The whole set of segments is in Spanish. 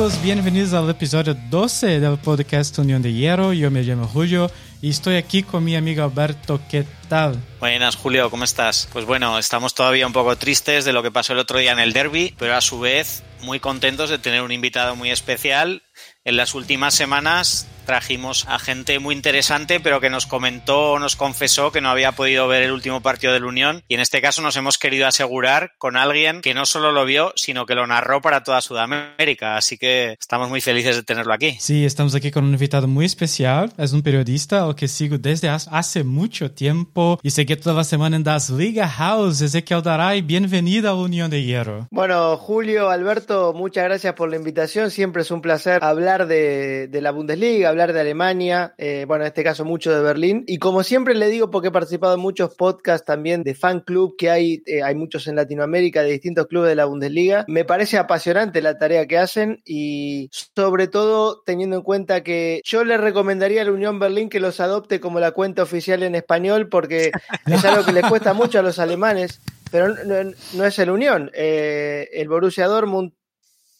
amigos? Bienvenidos al episodio 12 del podcast Unión de Hierro. Yo me llamo Julio y estoy aquí con mi amigo Alberto. ¿Qué tal? Buenas, Julio, ¿cómo estás? Pues bueno, estamos todavía un poco tristes de lo que pasó el otro día en el derby, pero a su vez muy contentos de tener un invitado muy especial. En las últimas semanas trajimos a gente muy interesante, pero que nos comentó, nos confesó que no había podido ver el último partido de la Unión. Y en este caso nos hemos querido asegurar con alguien que no solo lo vio, sino que lo narró para toda Sudamérica. Así que estamos muy felices de tenerlo aquí. Sí, estamos aquí con un invitado muy especial. Es un periodista al que sigo desde hace mucho tiempo y sé que toda la semana en Das Liga House. Ezequiel Daray, bienvenido a la Unión de Hierro. Bueno, Julio, Alberto, muchas gracias por la invitación. Siempre es un placer hablar de, de la Bundesliga, hablar de Alemania, eh, bueno, en este caso mucho de Berlín. Y como siempre le digo, porque he participado en muchos podcasts también de fan club que hay, eh, hay muchos en Latinoamérica de distintos clubes de la Bundesliga, me parece apasionante la tarea que hacen y sobre todo teniendo en cuenta que yo le recomendaría a la Unión Berlín que los adopte como la cuenta oficial en español porque es algo que les cuesta mucho a los alemanes. Pero no, es el Unión. Eh, el Borussia Dortmund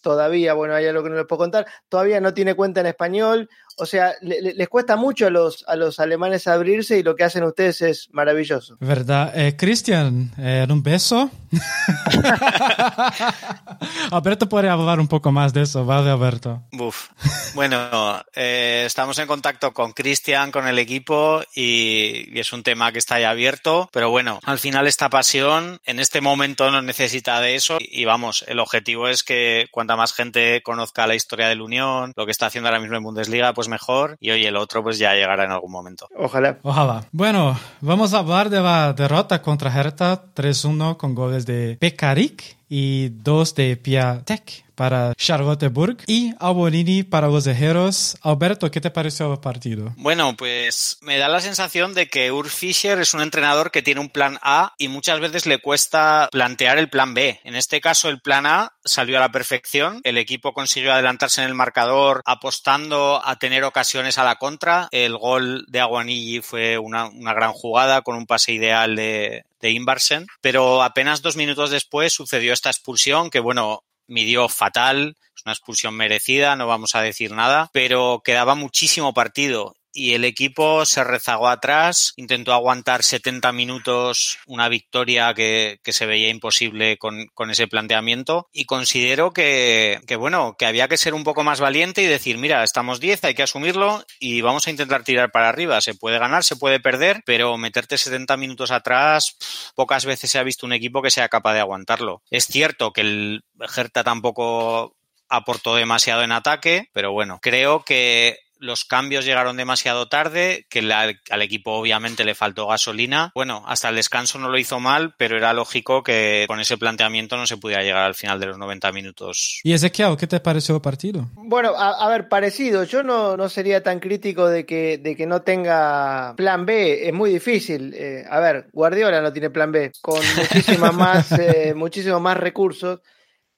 todavía, bueno, hay algo que no les puedo contar, todavía no tiene cuenta en español, o sea, les cuesta mucho a los, a los alemanes abrirse y lo que hacen ustedes es maravilloso. ¿Verdad? Eh, Cristian, eh, un beso. Alberto puede hablar un poco más de eso, ¿vale, Alberto? Uf. Bueno, eh, estamos en contacto con Cristian, con el equipo y, y, es un tema que está ya abierto, pero bueno, al final esta pasión en este momento no necesita de eso y, y vamos, el objetivo es que cuanta más gente conozca la historia de la Unión, lo que está haciendo ahora mismo en Bundesliga, pues mejor y hoy el otro pues ya llegará en algún momento. Ojalá. Ojalá. Bueno, vamos a hablar de la derrota contra Hertha 3-1 con goles de Pekarik y dos de Piatek para Charlotteburg y Albolini para los Ejeros. Alberto, ¿qué te pareció el partido? Bueno, pues me da la sensación de que Ur Fischer es un entrenador que tiene un plan A y muchas veces le cuesta plantear el plan B. En este caso, el plan A salió a la perfección. El equipo consiguió adelantarse en el marcador apostando a tener ocasiones a la contra. El gol de Aguanilli fue una, una gran jugada con un pase ideal de, de Inbarsen, pero apenas dos minutos después sucedió esta expulsión que, bueno, midió fatal, es una expulsión merecida, no vamos a decir nada, pero quedaba muchísimo partido y el equipo se rezagó atrás, intentó aguantar 70 minutos una victoria que, que se veía imposible con, con, ese planteamiento y considero que, que, bueno, que había que ser un poco más valiente y decir, mira, estamos 10, hay que asumirlo y vamos a intentar tirar para arriba. Se puede ganar, se puede perder, pero meterte 70 minutos atrás, pocas veces se ha visto un equipo que sea capaz de aguantarlo. Es cierto que el Hertha tampoco aportó demasiado en ataque, pero bueno, creo que los cambios llegaron demasiado tarde, que la, al equipo obviamente le faltó gasolina. Bueno, hasta el descanso no lo hizo mal, pero era lógico que con ese planteamiento no se pudiera llegar al final de los 90 minutos. ¿Y Ezequiel, qué te pareció el partido? Bueno, a, a ver, parecido. Yo no, no, sería tan crítico de que, de que no tenga plan B. Es muy difícil. Eh, a ver, Guardiola no tiene plan B, con muchísimas más, eh, muchísimos más recursos.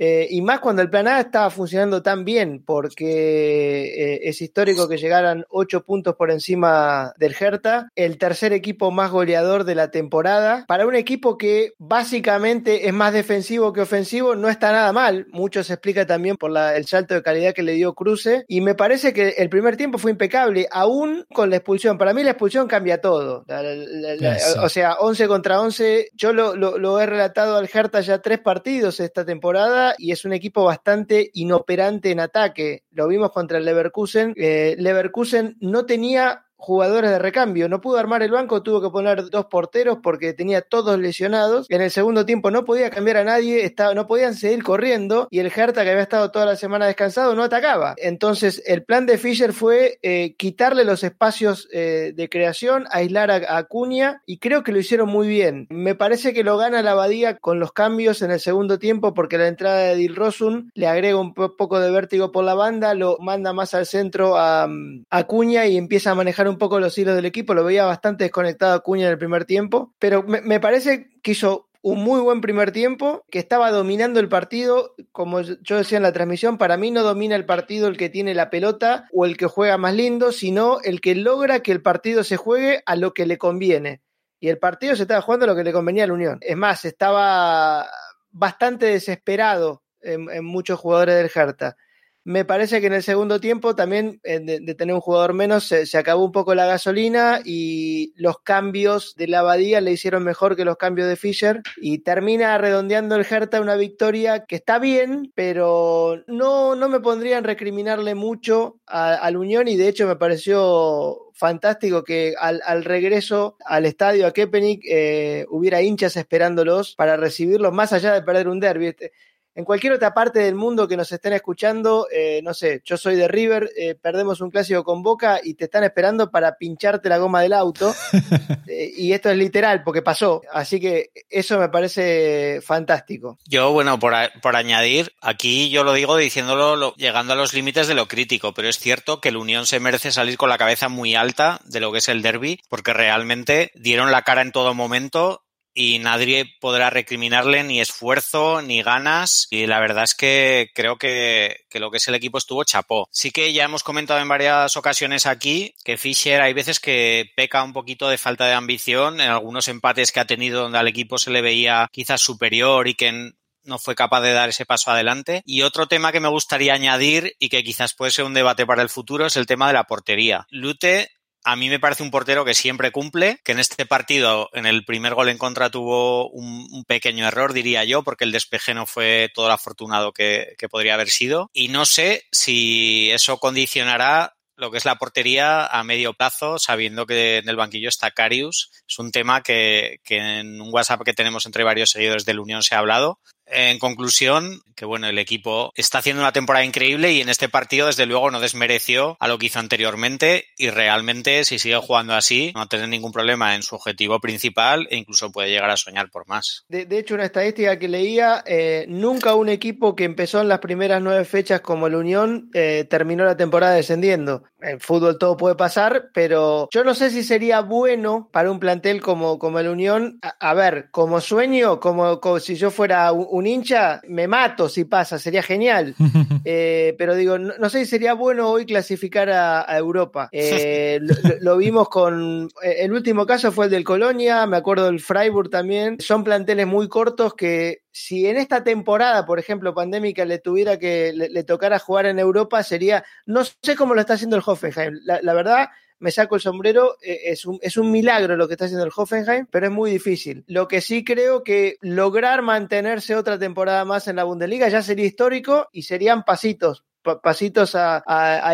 Eh, y más cuando el plan A estaba funcionando tan bien, porque eh, es histórico que llegaran ocho puntos por encima del Hertha, el tercer equipo más goleador de la temporada. Para un equipo que básicamente es más defensivo que ofensivo, no está nada mal. Mucho se explica también por la, el salto de calidad que le dio Cruce. Y me parece que el primer tiempo fue impecable, aún con la expulsión. Para mí la expulsión cambia todo. La, la, la, o sea, 11 contra 11. Yo lo, lo, lo he relatado al Hertha ya tres partidos esta temporada y es un equipo bastante inoperante en ataque. Lo vimos contra el Leverkusen. Eh, Leverkusen no tenía jugadores de recambio. No pudo armar el banco, tuvo que poner dos porteros porque tenía todos lesionados. En el segundo tiempo no podía cambiar a nadie, estaba, no podían seguir corriendo y el Hertha, que había estado toda la semana descansado, no atacaba. Entonces, el plan de Fischer fue eh, quitarle los espacios eh, de creación, aislar a, a Cunha y creo que lo hicieron muy bien. Me parece que lo gana la Abadía con los cambios en el segundo tiempo porque la entrada de Dilrosun le agrega un poco de vértigo por la banda, lo manda más al centro a, a Cunha y empieza a manejar un poco los hilos del equipo, lo veía bastante desconectado a Cuña en el primer tiempo, pero me, parece que hizo un muy buen primer tiempo, que estaba dominando el partido, como yo decía en la transmisión, para mí no domina el partido el que tiene la pelota o el que juega más lindo, sino el que logra que el partido se juegue a lo que le conviene. Y el partido se estaba jugando a lo que le convenía a la Unión. Es más, estaba bastante desesperado en, en muchos jugadores del Hertha. Me parece que en el segundo tiempo también eh, de, tener un jugador menos se, acabó un poco la gasolina y los cambios de la Abadía le hicieron mejor que los cambios de Fischer. Y termina redondeando el Hertha una victoria que está bien, pero no, no me pondría en recriminarle mucho al Unión y de hecho me pareció fantástico que al, al regreso al estadio a Kepenik eh, hubiera hinchas esperándolos para recibirlos más allá de perder un derby en cualquier otra parte del mundo que nos estén escuchando, eh, no sé, yo soy de River, eh, perdemos un clásico con Boca y te están esperando para pincharte la goma del auto. Eh, y esto es literal, porque pasó. Así que eso me parece fantástico. Yo, bueno, por, por añadir, aquí yo lo digo diciéndolo llegando a los límites de lo crítico, pero es cierto que el Unión se merece salir con la cabeza muy alta de lo que es el derby, porque realmente dieron la cara en todo momento y nadie podrá recriminarle ni esfuerzo ni ganas y la verdad es que creo que, que, lo que es el equipo estuvo chapó. Sí que ya hemos comentado en varias ocasiones aquí que Fischer hay veces que peca un poquito de falta de ambición en algunos empates que ha tenido donde al equipo se le veía quizás superior y que no fue capaz de dar ese paso adelante. Y otro tema que me gustaría añadir y que quizás puede ser un debate para el futuro es el tema de la portería. Lute a mí me parece un portero que siempre cumple, que en este partido, en el primer gol en contra, tuvo un, pequeño error, diría yo, porque el despeje no fue todo lo afortunado que, podría haber sido. Y no sé si eso condicionará lo que es la portería a medio plazo, sabiendo que en el banquillo está Carius. Es un tema que, que, en un WhatsApp que tenemos entre varios seguidores de la Unión se ha hablado en conclusión, que bueno, el equipo está haciendo una temporada increíble y en este partido, desde luego, no desmereció a lo que hizo anteriormente y realmente, si sigue jugando así, no va a tener ningún problema en su objetivo principal e incluso puede llegar a soñar por más. De, hecho, una estadística que leía, eh, nunca un equipo que empezó en las primeras nueve fechas como la Unión eh, terminó la temporada descendiendo. En fútbol todo puede pasar, pero yo no sé si sería bueno para un plantel como, como el Unión. A, ver, como sueño, como, como si yo fuera un un hincha, me mato si pasa, sería genial. Eh, pero digo, no, sé si sería bueno hoy clasificar a, Europa. Eh, lo, vimos con. Eh, el último caso fue el del Colonia, me acuerdo del Freiburg también. Son planteles muy cortos que, si en esta temporada, por ejemplo, pandémica, le tuviera que le, tocara jugar en Europa, sería. No sé cómo lo está haciendo el Hoffenheim. la verdad me saco el sombrero, eh, es, un, es un milagro lo que está haciendo el Hoffenheim, pero es muy difícil. Lo que sí creo que lograr mantenerse otra temporada más en la Bundesliga ya sería histórico y serían pasitos pasitos a,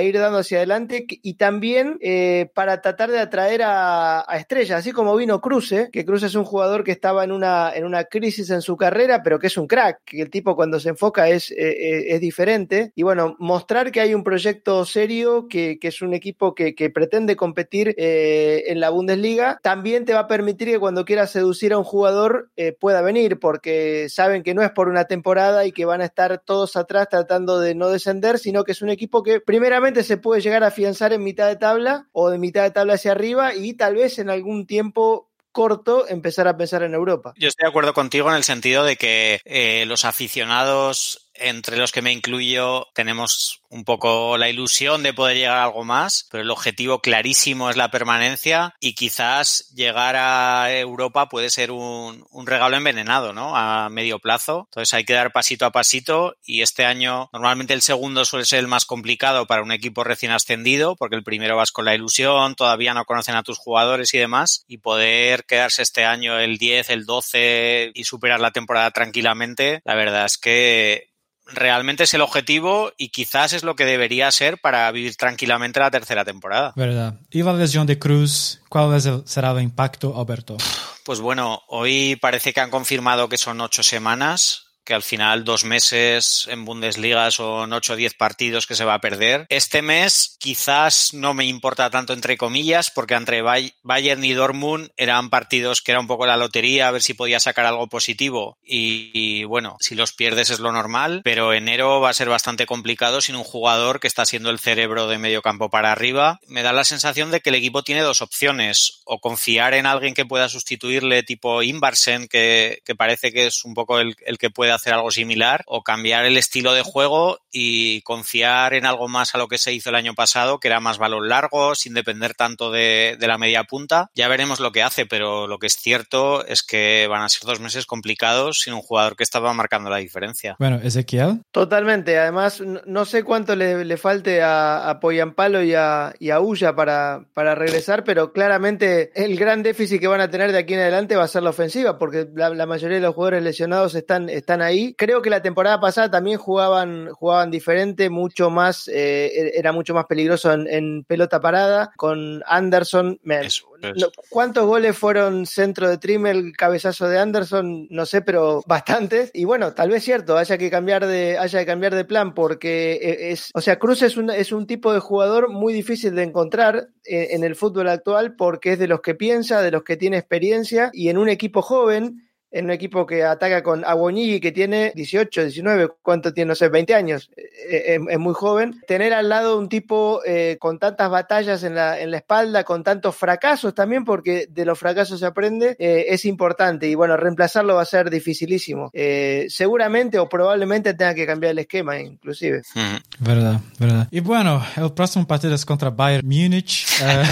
ir dando hacia adelante y también eh, para tratar de atraer a, estrellas, así como vino Cruce, que Cruce es un jugador que estaba en una, en una crisis en su carrera, pero que es un crack, que el tipo cuando se enfoca es, eh, eh, es diferente. Y bueno, mostrar que hay un proyecto serio, que, que es un equipo que, que pretende competir en la Bundesliga, también te va a permitir que cuando quieras seducir a un jugador pueda venir, porque saben que no es por una temporada y que van a estar todos atrás tratando de no descender sino que es un equipo que primeramente se puede llegar a afianzar en mitad de tabla o de mitad de tabla hacia arriba y tal vez en algún tiempo corto empezar a pensar en Europa. Yo estoy de acuerdo contigo en el sentido de que eh, los aficionados entre los que me incluyo, tenemos un poco la ilusión de poder llegar a algo más, pero el objetivo clarísimo es la permanencia y quizás llegar a Europa puede ser un, un, regalo envenenado, ¿no? A medio plazo. Entonces hay que dar pasito a pasito y este año normalmente el segundo suele ser el más complicado para un equipo recién ascendido porque el primero vas con la ilusión, todavía no conocen a tus jugadores y demás y poder quedarse este año el 10, el 12 y superar la temporada tranquilamente, la verdad es que realmente es el objetivo y quizás es lo que debería ser para vivir tranquilamente la tercera temporada. Verdad. ¿Y la lesión de Cruz? ¿Cuál será el impacto, Alberto? Pues bueno, hoy parece que han confirmado que son ocho semanas que al final dos meses en Bundesliga son 8 o 10 partidos que se va a perder. Este mes quizás no me importa tanto entre comillas porque entre Bayern y Dortmund eran partidos que era un poco la lotería a ver si podía sacar algo positivo y, bueno, si los pierdes es lo normal, pero enero va a ser bastante complicado sin un jugador que está siendo el cerebro de medio campo para arriba. Me da la sensación de que el equipo tiene dos opciones, o confiar en alguien que pueda sustituirle tipo Inbarsen, que, que parece que es un poco el, el que puede hacer algo similar o cambiar el estilo de juego y confiar en algo más a lo que se hizo el año pasado, que era más balón largo, sin depender tanto de, de la media punta. Ya veremos lo que hace, pero lo que es cierto es que van a ser dos meses complicados sin un jugador que estaba marcando la diferencia. Bueno, Ezequiel. Totalmente. Además, no sé cuánto le, le falte a, a Poyampalo y a, y a Ulla para, para regresar, pero claramente el gran déficit que van a tener de aquí en adelante va a ser la ofensiva, porque la, la mayoría de los jugadores lesionados están, están ahí. Creo que la temporada pasada también jugaban, jugaban diferente, mucho más, eh, era mucho más peligroso en, en pelota parada. Con Anderson, Eso no, ¿Cuántos goles fueron centro de Trimmel, cabezazo de Anderson? No sé, pero bastantes. Y bueno, tal vez cierto, haya que cambiar de, haya que cambiar de plan, porque eh, es, o sea, Cruz es un, es un tipo de jugador muy difícil de encontrar en, en el fútbol actual porque es de los que piensa, de los que tiene experiencia y en un equipo joven en un equipo que ataca con Aguonigi, que tiene 18, 19, ¿cuánto tiene? No sé, 20 años, eh, es, es muy joven. Tener al lado un tipo eh, con tantas batallas en la, en la espalda, con tantos fracasos también, porque de los fracasos se aprende, eh, es importante. Y bueno, reemplazarlo va a ser dificilísimo. Eh, seguramente o probablemente tenga que cambiar el esquema, inclusive. Verdad, verdad. Y bueno, el próximo partido es contra Bayern Múnich. Eh,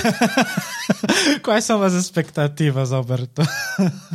¿Cuáles son las expectativas, Alberto?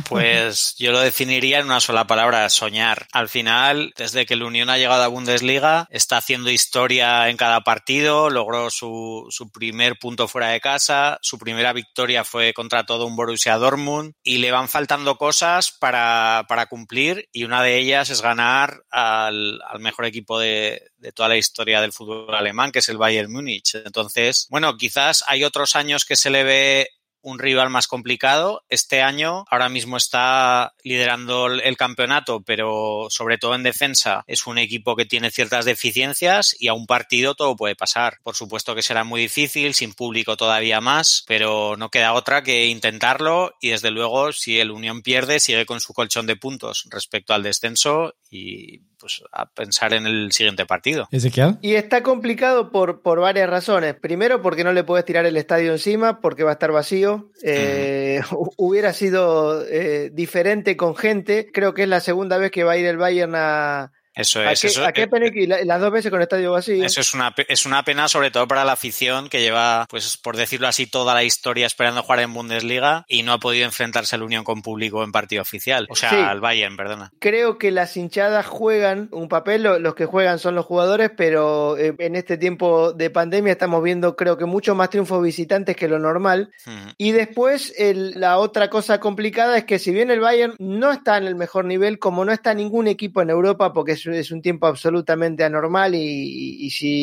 Pues yo lo definiría en una sola palabra, soñar. Al final, desde que el Unión ha llegado a Bundesliga, está haciendo historia en cada partido, logró su, su primer punto fuera de casa, su primera victoria fue contra todo un Borussia Dortmund y le van faltando cosas para, para cumplir y una de ellas es ganar al, al mejor equipo de, de toda la historia del fútbol alemán, que es el Bayern Múnich. Entonces, bueno, quizás hay otros años que se le ve un rival más complicado. Este año ahora mismo está liderando el, campeonato, pero sobre todo en defensa es un equipo que tiene ciertas deficiencias y a un partido todo puede pasar. Por supuesto que será muy difícil, sin público todavía más, pero no queda otra que intentarlo y desde luego si el Unión pierde sigue con su colchón de puntos respecto al descenso y pues a pensar en el siguiente partido. Ezequiel. Y está complicado por, por varias razones. Primero, porque no le puedes tirar el estadio encima, porque va a estar vacío. Eh, hubiera sido eh, diferente con gente. Creo que es la segunda vez que va a ir el Bayern a. Eso ¿A es. qué, eso, a qué eh, la- las dos veces con estadio vacío? Eso es una, es una pena, sobre todo para la afición que lleva, pues por decirlo así, toda la historia esperando jugar en Bundesliga y no ha podido enfrentarse al Unión con público en partido oficial. O sea, Sí. al Bayern, perdona. Creo que las hinchadas juegan un papel, lo- los que juegan son los jugadores, pero eh, en este tiempo de pandemia estamos viendo creo que mucho más triunfos visitantes que lo normal. Y después el- la otra cosa complicada es que si bien el Bayern no está en el mejor nivel, como no está ningún equipo en Europa, porque es, es un tiempo absolutamente anormal y, si,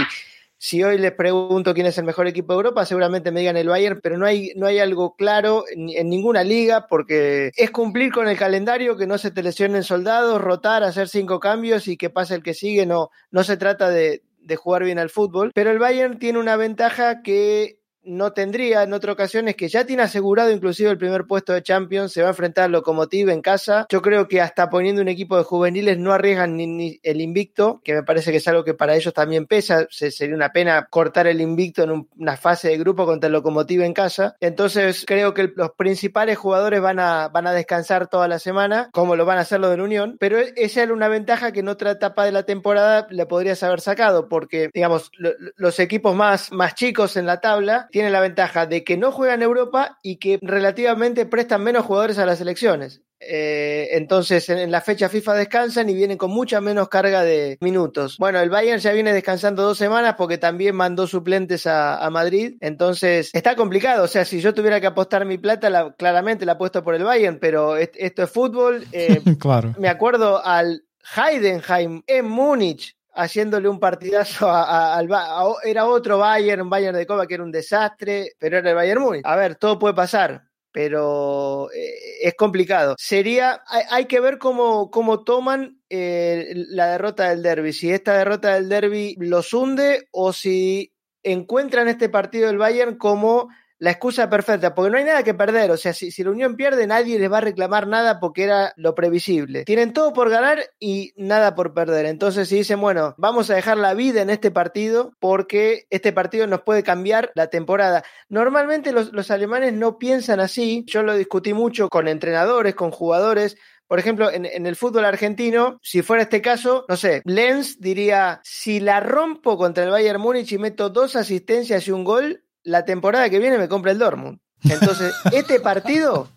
si hoy les pregunto quién es el mejor equipo de Europa, seguramente me digan el Bayern, pero no hay, no hay algo claro en, en ninguna liga porque es cumplir con el calendario, que no se te lesionen soldados, rotar, hacer cinco cambios y que pase el que sigue, no, no se trata de, de jugar bien al fútbol, pero el Bayern tiene una ventaja que no tendría en otra ocasión es que ya tiene asegurado inclusive el primer puesto de Champions, se va a enfrentar al Lokomotiv en casa. Yo creo que hasta poniendo un equipo de juveniles no arriesgan ni, el invicto, que me parece que es algo que para ellos también pesa. Se, sería una pena cortar el invicto en un- una fase de grupo contra el Lokomotiv en casa. Entonces creo que los principales jugadores van a, van a descansar toda la semana, como lo van a hacer los del Unión, pero esa era una ventaja que en otra etapa de la temporada le podrías haber sacado, porque digamos, lo- los equipos más, más chicos en la tabla tienen la ventaja de que no juegan Europa y que relativamente prestan menos jugadores a las selecciones. Eh, entonces en, en la fecha FIFA descansan y vienen con mucha menos carga de minutos. Bueno, el Bayern ya viene descansando dos semanas porque también mandó suplentes a, a Madrid. Entonces está complicado. O sea, si yo tuviera que apostar mi plata, la- claramente la apuesto por el Bayern, pero est- esto es fútbol. Eh, claro. me acuerdo al Heidenheim en Múnich haciéndole un partidazo al a- era otro Bayern, un Bayern de Copa que era un desastre, pero era el Bayern Múnich. A ver, todo puede pasar. Pero eh, es complicado. Sería, hay, hay que ver cómo, cómo toman eh, la derrota del derby. Si esta derrota del derby los hunde o si encuentran este partido del Bayern como la excusa perfecta, porque no hay nada que perder. O sea, si, si la Unión pierde, nadie les va a reclamar nada porque era lo previsible. Tienen todo por ganar y nada por perder. Entonces, si dicen, bueno, vamos a dejar la vida en este partido porque este partido nos puede cambiar la temporada. Normalmente los, los alemanes no piensan así. Yo lo discutí mucho con entrenadores, con jugadores por ejemplo, en, en, el fútbol argentino, si fuera este caso, no sé, Lenz diría, si la rompo contra el Bayern Múnich y meto dos asistencias y un gol, la temporada que viene me compra el Dortmund. Entonces, este partido,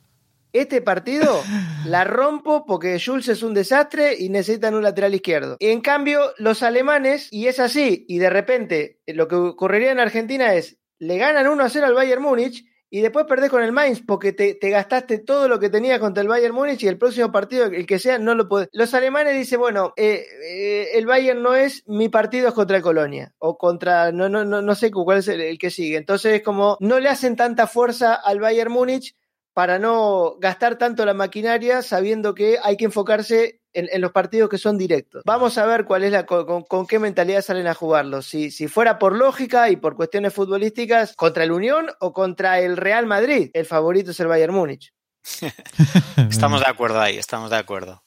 este partido la rompo porque Jules es un desastre y necesitan un lateral izquierdo. En cambio, los alemanes, y es así, y de repente lo que ocurriría en Argentina es, le ganan 1 a 0 al Bayern Múnich y después perdés con el Mainz porque te, te, gastaste todo lo que tenías contra el Bayern Múnich y el próximo partido, el que sea, no lo podés. Los alemanes dicen, bueno, eh, eh, el Bayern no es mi partido, es contra el Colonia o contra, no, no, no, no sé cuál es el, el que sigue. Entonces es como, no le hacen tanta fuerza al Bayern Múnich para no gastar tanto la maquinaria sabiendo que hay que enfocarse en, en, los partidos que son directos. Vamos a ver cuál es la con, con qué mentalidad salen a jugarlo. Si, si, fuera por lógica y por cuestiones futbolísticas, contra el Unión o contra el Real Madrid. El favorito es el Bayern Múnich. estamos de acuerdo ahí, estamos de acuerdo.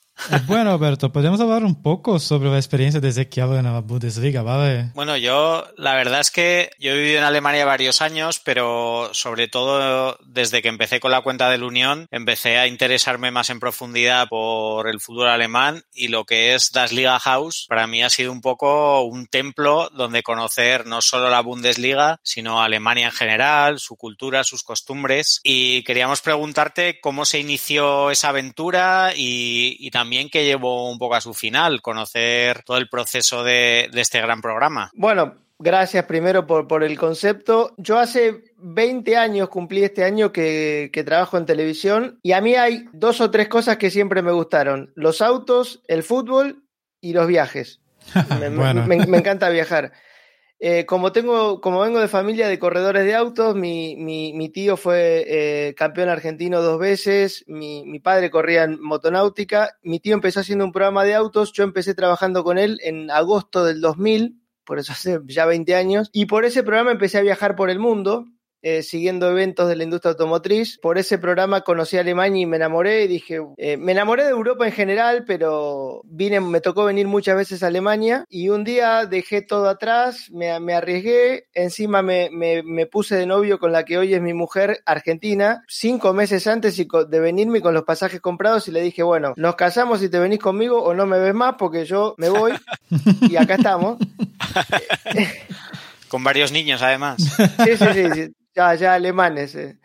Bueno, Alberto, podemos hablar un poco sobre la experiencia de Ezequiel en la Bundesliga, ¿vale? Bueno, yo la verdad es que yo he vivido en Alemania varios años, pero sobre todo desde que empecé con la cuenta del Unión, empecé a interesarme más en profundidad por el fútbol alemán y lo que es Das Liga House para mí ha sido un poco un templo donde conocer no solo la Bundesliga, sino Alemania en general, su cultura, sus costumbres. Y queríamos preguntarte cómo se inició esa aventura y, y también también que llevó un poco a su final, conocer todo el proceso de, de este gran programa. Bueno, gracias primero por, por, el concepto. Yo hace 20 años, cumplí este año que, que, trabajo en televisión y a mí hay dos o tres cosas que siempre me gustaron. Los autos, el fútbol y los viajes. me, bueno. me, me encanta viajar. Eh, como tengo, como vengo de familia de corredores de autos, mi, mi, mi tío fue eh, campeón argentino dos veces, mi, mi, padre corría en motonáutica, mi tío empezó haciendo un programa de autos, yo empecé trabajando con él en agosto del 2000, por eso hace ya 20 años, y por ese programa empecé a viajar por el mundo, eh, siguiendo eventos de la industria automotriz. Por ese programa conocí a Alemania y me enamoré y dije, eh, me enamoré de Europa en general, pero vine, me tocó venir muchas veces a Alemania y un día dejé todo atrás, me, me arriesgué, encima me, me, me, puse de novio con la que hoy es mi mujer argentina, cinco meses antes de venirme con los pasajes comprados y le dije, bueno, nos casamos si te venís conmigo o no me ves más porque yo me voy y acá estamos. Con varios niños, además. Sí, sí, sí. sí. Ya, ya alemanes. Eh.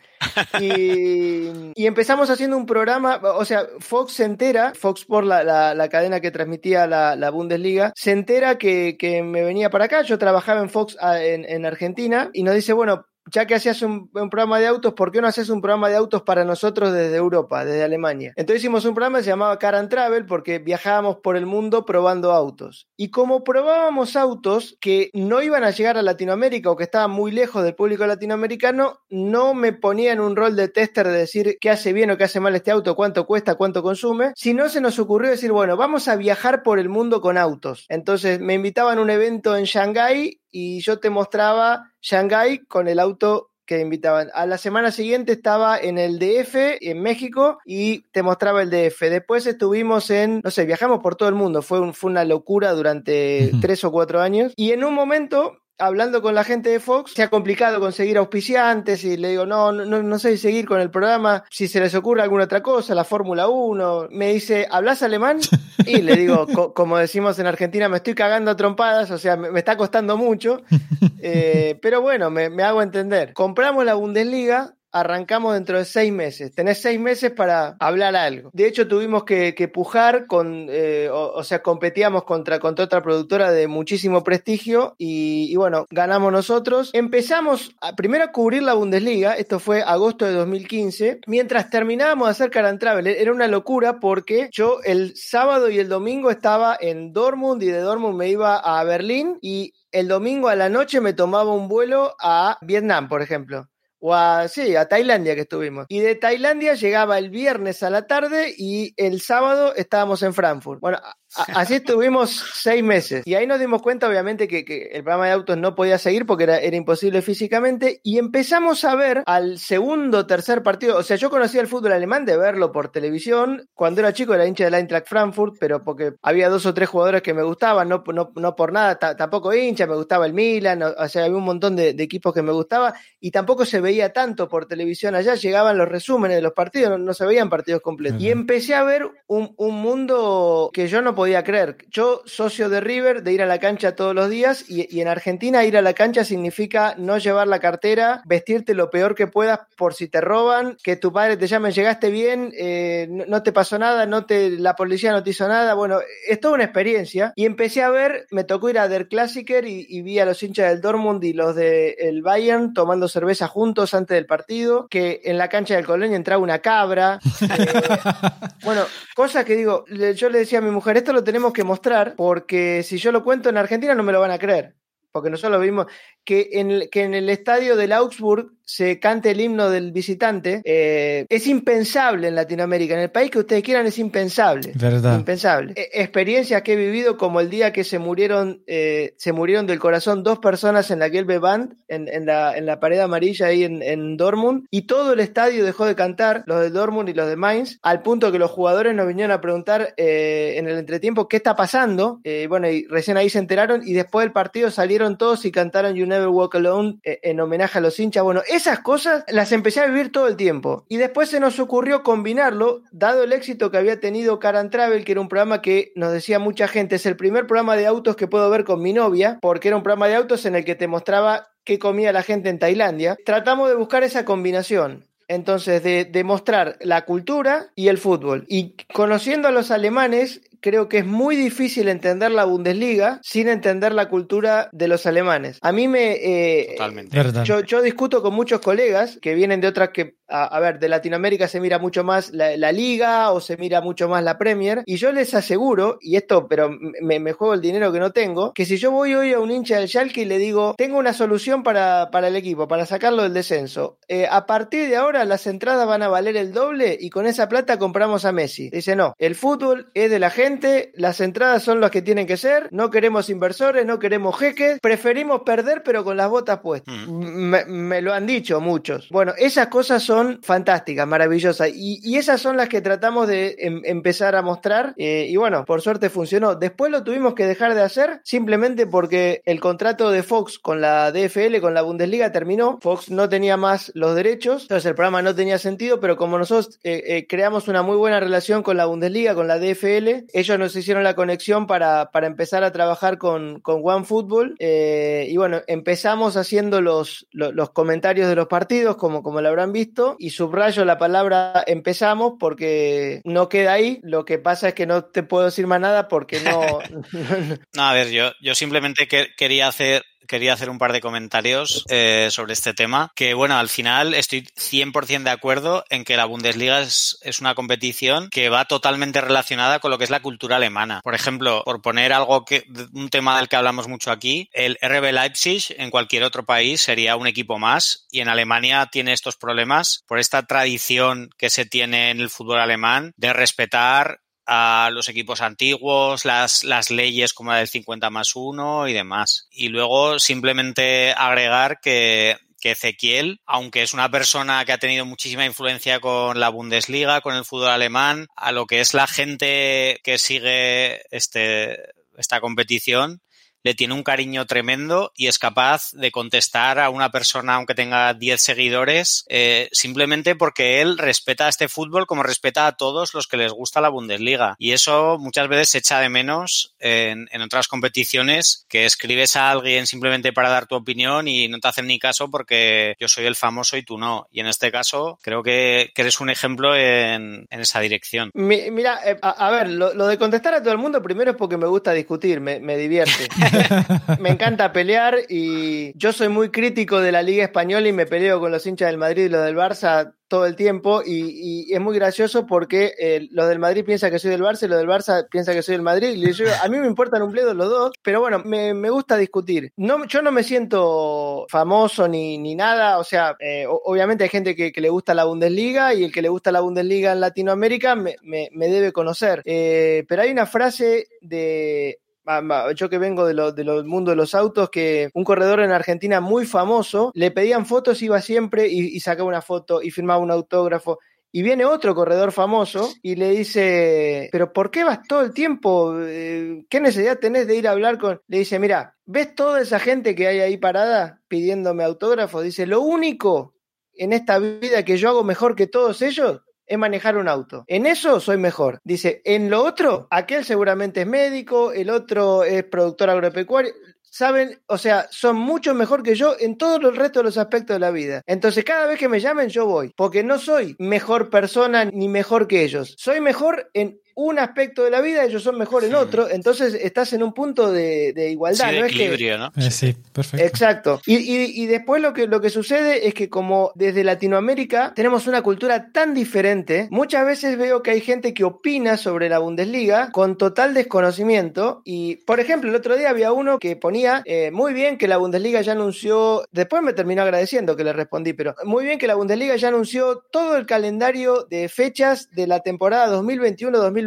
Y, y, empezamos haciendo un programa, o sea, Fox se entera, Fox por la, la, la cadena que transmitía la, la, Bundesliga, se entera que, que, me venía para acá, yo trabajaba en Fox en, en Argentina y nos dice, bueno, ya que hacías un, programa de autos, ¿por qué no haces un programa de autos para nosotros desde Europa, desde Alemania? Entonces hicimos un programa que se llamaba Car and Travel porque viajábamos por el mundo probando autos. Y como probábamos autos que no iban a llegar a Latinoamérica o que estaban muy lejos del público latinoamericano, no me ponía en un rol de tester de decir qué hace bien o qué hace mal este auto, cuánto cuesta, cuánto consume, sino se nos ocurrió decir, bueno, vamos a viajar por el mundo con autos. Entonces me invitaban a un evento en Shanghái y yo te mostraba Shanghái con el auto que invitaban. A la semana siguiente estaba en el DF, en México, y te mostraba el DF. Después estuvimos en, no sé, viajamos por todo el mundo. Fue, un, fue una locura durante tres o cuatro años. Y en un momento hablando con la gente de Fox, se ha complicado conseguir auspiciantes y le digo, no, no, no sé si seguir con el programa, si se les ocurre alguna otra cosa, la Fórmula 1. Me dice, ¿hablas alemán? Y le digo, co como decimos en Argentina, me estoy cagando a trompadas, o sea, me, me está costando mucho. Eh, pero bueno, me, me hago entender. Compramos la Bundesliga, arrancamos dentro de seis meses. Tenés seis meses para hablar algo. De hecho, tuvimos que, que pujar con, eh, o, o, sea, competíamos contra, contra otra productora de muchísimo prestigio y, bueno, ganamos nosotros. Empezamos a, primero a cubrir la Bundesliga, esto fue agosto de 2015, mientras terminábamos de hacer Car Travel. Era una locura porque yo el sábado y el domingo estaba en Dortmund y de Dortmund me iba a Berlín y el domingo a la noche me tomaba un vuelo a Vietnam, por ejemplo o a, sí, a Tailandia que estuvimos. Y de Tailandia llegaba el viernes a la tarde y el sábado estábamos en Frankfurt. Bueno, así estuvimos seis meses. Y ahí nos dimos cuenta, obviamente, que, que el programa de autos no podía seguir porque era, era, imposible físicamente. Y empezamos a ver al segundo, tercer partido. O sea, yo conocía el fútbol alemán de verlo por televisión. Cuando era chico era hincha del Eintracht Frankfurt, pero porque había dos o tres jugadores que me gustaban, no, no, no por nada, tampoco hincha, me gustaba el Milan, o, o sea, había un montón de, de equipos que me gustaba y tampoco se veía veía tanto por televisión allá, llegaban los resúmenes de los partidos, no, se veían partidos completos. Y empecé a ver un, mundo que yo no podía creer. Yo, socio de River, de ir a la cancha todos los días, y, en Argentina ir a la cancha significa no llevar la cartera, vestirte lo peor que puedas por si te roban, que tu padre te llame, llegaste bien, eh, no, te pasó nada, no te, la policía no te hizo nada. Bueno, es toda una experiencia. Y empecé a ver, me tocó ir a Der Klassiker y, vi a los hinchas del Dortmund y los del Bayern tomando cerveza juntos antes del partido, que en la cancha del Colonia entraba una cabra. Eh, bueno, cosas que digo, yo le decía a mi mujer, esto lo tenemos que mostrar porque si yo lo cuento en Argentina no me lo van a creer porque nosotros lo vimos, que en, que en el estadio del Augsburg se cante el himno del visitante, eh, es impensable en Latinoamérica. En el país que ustedes quieran es impensable. Verdad. Impensable. E, experiencias que he vivido como el día que se murieron, eh, se murieron del corazón dos personas en la Gelbe Band, en, en, la, en la pared amarilla ahí en, en, Dortmund, y todo el estadio dejó de cantar, los de Dortmund y los de Mainz, al punto que los jugadores nos vinieron a preguntar eh, en el entretiempo qué está pasando. bueno, y recién ahí se enteraron, y después del partido salieron todos y cantaron You Never Walk Alone en homenaje a los hinchas. Bueno, esas cosas las empecé a vivir todo el tiempo. Y después se nos ocurrió combinarlo, dado el éxito que había tenido Car Travel, que era un programa que nos decía mucha gente, es el primer programa de autos que puedo ver con mi novia, porque era un programa de autos en el que te mostraba qué comía la gente en Tailandia. Tratamos de buscar esa combinación. Entonces, de, de, mostrar la cultura y el fútbol. Y conociendo a los alemanes, creo que es muy difícil entender la Bundesliga sin entender la cultura de los alemanes. A mí me... Eh, Totalmente. Yo, yo, discuto con muchos colegas que vienen de otras que, a, ver, de Latinoamérica se mira mucho más la, liga o se mira mucho más la Premier y yo les aseguro, y esto, pero me, me, juego el dinero que no tengo, que si yo voy hoy a un hincha del Schalke y le digo, tengo una solución para, para el equipo, para sacarlo del descenso, eh, a partir de ahora las entradas van a valer el doble y con esa plata compramos a Messi. Dice, no, el fútbol es de la gente las entradas son las que tienen que ser, no queremos inversores, no queremos jeques, preferimos perder pero con las botas puestas. Mm. Me, lo han dicho muchos. Bueno, esas cosas son fantásticas, maravillosas y, esas son las que tratamos de em, empezar a mostrar eh, y bueno, por suerte funcionó. Después lo tuvimos que dejar de hacer simplemente porque el contrato de Fox con la DFL, con la Bundesliga terminó, Fox no tenía más los derechos, entonces el programa no tenía sentido, pero como nosotros eh, eh, creamos una muy buena relación con la Bundesliga, con la DFL, ellos nos hicieron la conexión para, empezar a trabajar con, con OneFootball. Eh, y bueno, empezamos haciendo los, los, comentarios de los partidos, como, como lo habrán visto, y subrayo la palabra empezamos porque no queda ahí. Lo que pasa es que no te puedo decir más nada porque no. no, a ver, yo, yo simplemente quería hacer quería hacer un par de comentarios eh, sobre este tema. Que bueno, al final estoy 100% de acuerdo en que la Bundesliga es, una competición que va totalmente relacionada con lo que es la cultura alemana. Por ejemplo, por poner algo que, un tema del que hablamos mucho aquí, el RB Leipzig en cualquier otro país sería un equipo más y en Alemania tiene estos problemas por esta tradición que se tiene en el fútbol alemán de respetar a los equipos antiguos, las, las leyes como la del 50 más 1 y demás. Y luego simplemente agregar que que Ezequiel, aunque es una persona que ha tenido muchísima influencia con la Bundesliga, con el fútbol alemán, a lo que es la gente que sigue este, esta competición, le tiene un cariño tremendo y es capaz de contestar a una persona, aunque tenga 10 seguidores, eh, simplemente porque él respeta a este fútbol como respeta a todos los que les gusta la Bundesliga. Y eso muchas veces se echa de menos en, otras competiciones, que escribes a alguien simplemente para dar tu opinión y no te hacen ni caso porque yo soy el famoso y tú no. Y en este caso creo que, eres un ejemplo en, esa dirección. mira, eh, a, ver, lo, de contestar a todo el mundo primero es porque me gusta discutir, me, me divierte. me encanta pelear y yo soy muy crítico de la Liga Española y me peleo con los hinchas del Madrid y los del Barça todo el tiempo y, es muy gracioso porque eh, los del Madrid piensan que soy del Barça y los del Barça piensan que soy del Madrid. A mí me importan un pledo los dos, pero bueno, me, gusta discutir. No, yo no me siento famoso ni, ni nada, o sea, eh, obviamente hay gente que, le gusta la Bundesliga y el que le gusta la Bundesliga en Latinoamérica me, debe conocer. Eh, pero hay una frase de yo que vengo de lo, del mundo de los autos, que un corredor en Argentina muy famoso, le pedían fotos, iba siempre y, sacaba una foto y firmaba un autógrafo. Y viene otro corredor famoso y le dice, pero ¿por qué vas todo el tiempo? Eh, ¿Qué necesidad tenés de ir a hablar con...? Le dice, mira, ¿ves toda esa gente que hay ahí parada pidiéndome autógrafo? Dice, lo único en esta vida que yo hago mejor que todos ellos es manejar un auto. En eso soy mejor. Dice, en lo otro, aquel seguramente es médico, el otro es productor agropecuario saben, o sea, son mucho mejor que yo en todo el resto de los aspectos de la vida. Entonces, cada vez que me llamen, yo voy, porque no soy mejor persona ni mejor que ellos. Soy mejor en un aspecto de la vida, ellos son mejor en otro, entonces estás en un punto de, igualdad. Sí, de equilibrio, ¿no? Eh, sí, perfecto. Exacto. Y, y, después lo que, lo que sucede es que como desde Latinoamérica tenemos una cultura tan diferente, muchas veces veo que hay gente que opina sobre la Bundesliga con total desconocimiento. Y, por ejemplo, el otro día había uno que ponía eh, muy bien que la Bundesliga ya anunció, después me terminó agradeciendo que le respondí, pero muy bien que la Bundesliga ya anunció todo el calendario de fechas de la temporada 2021-2022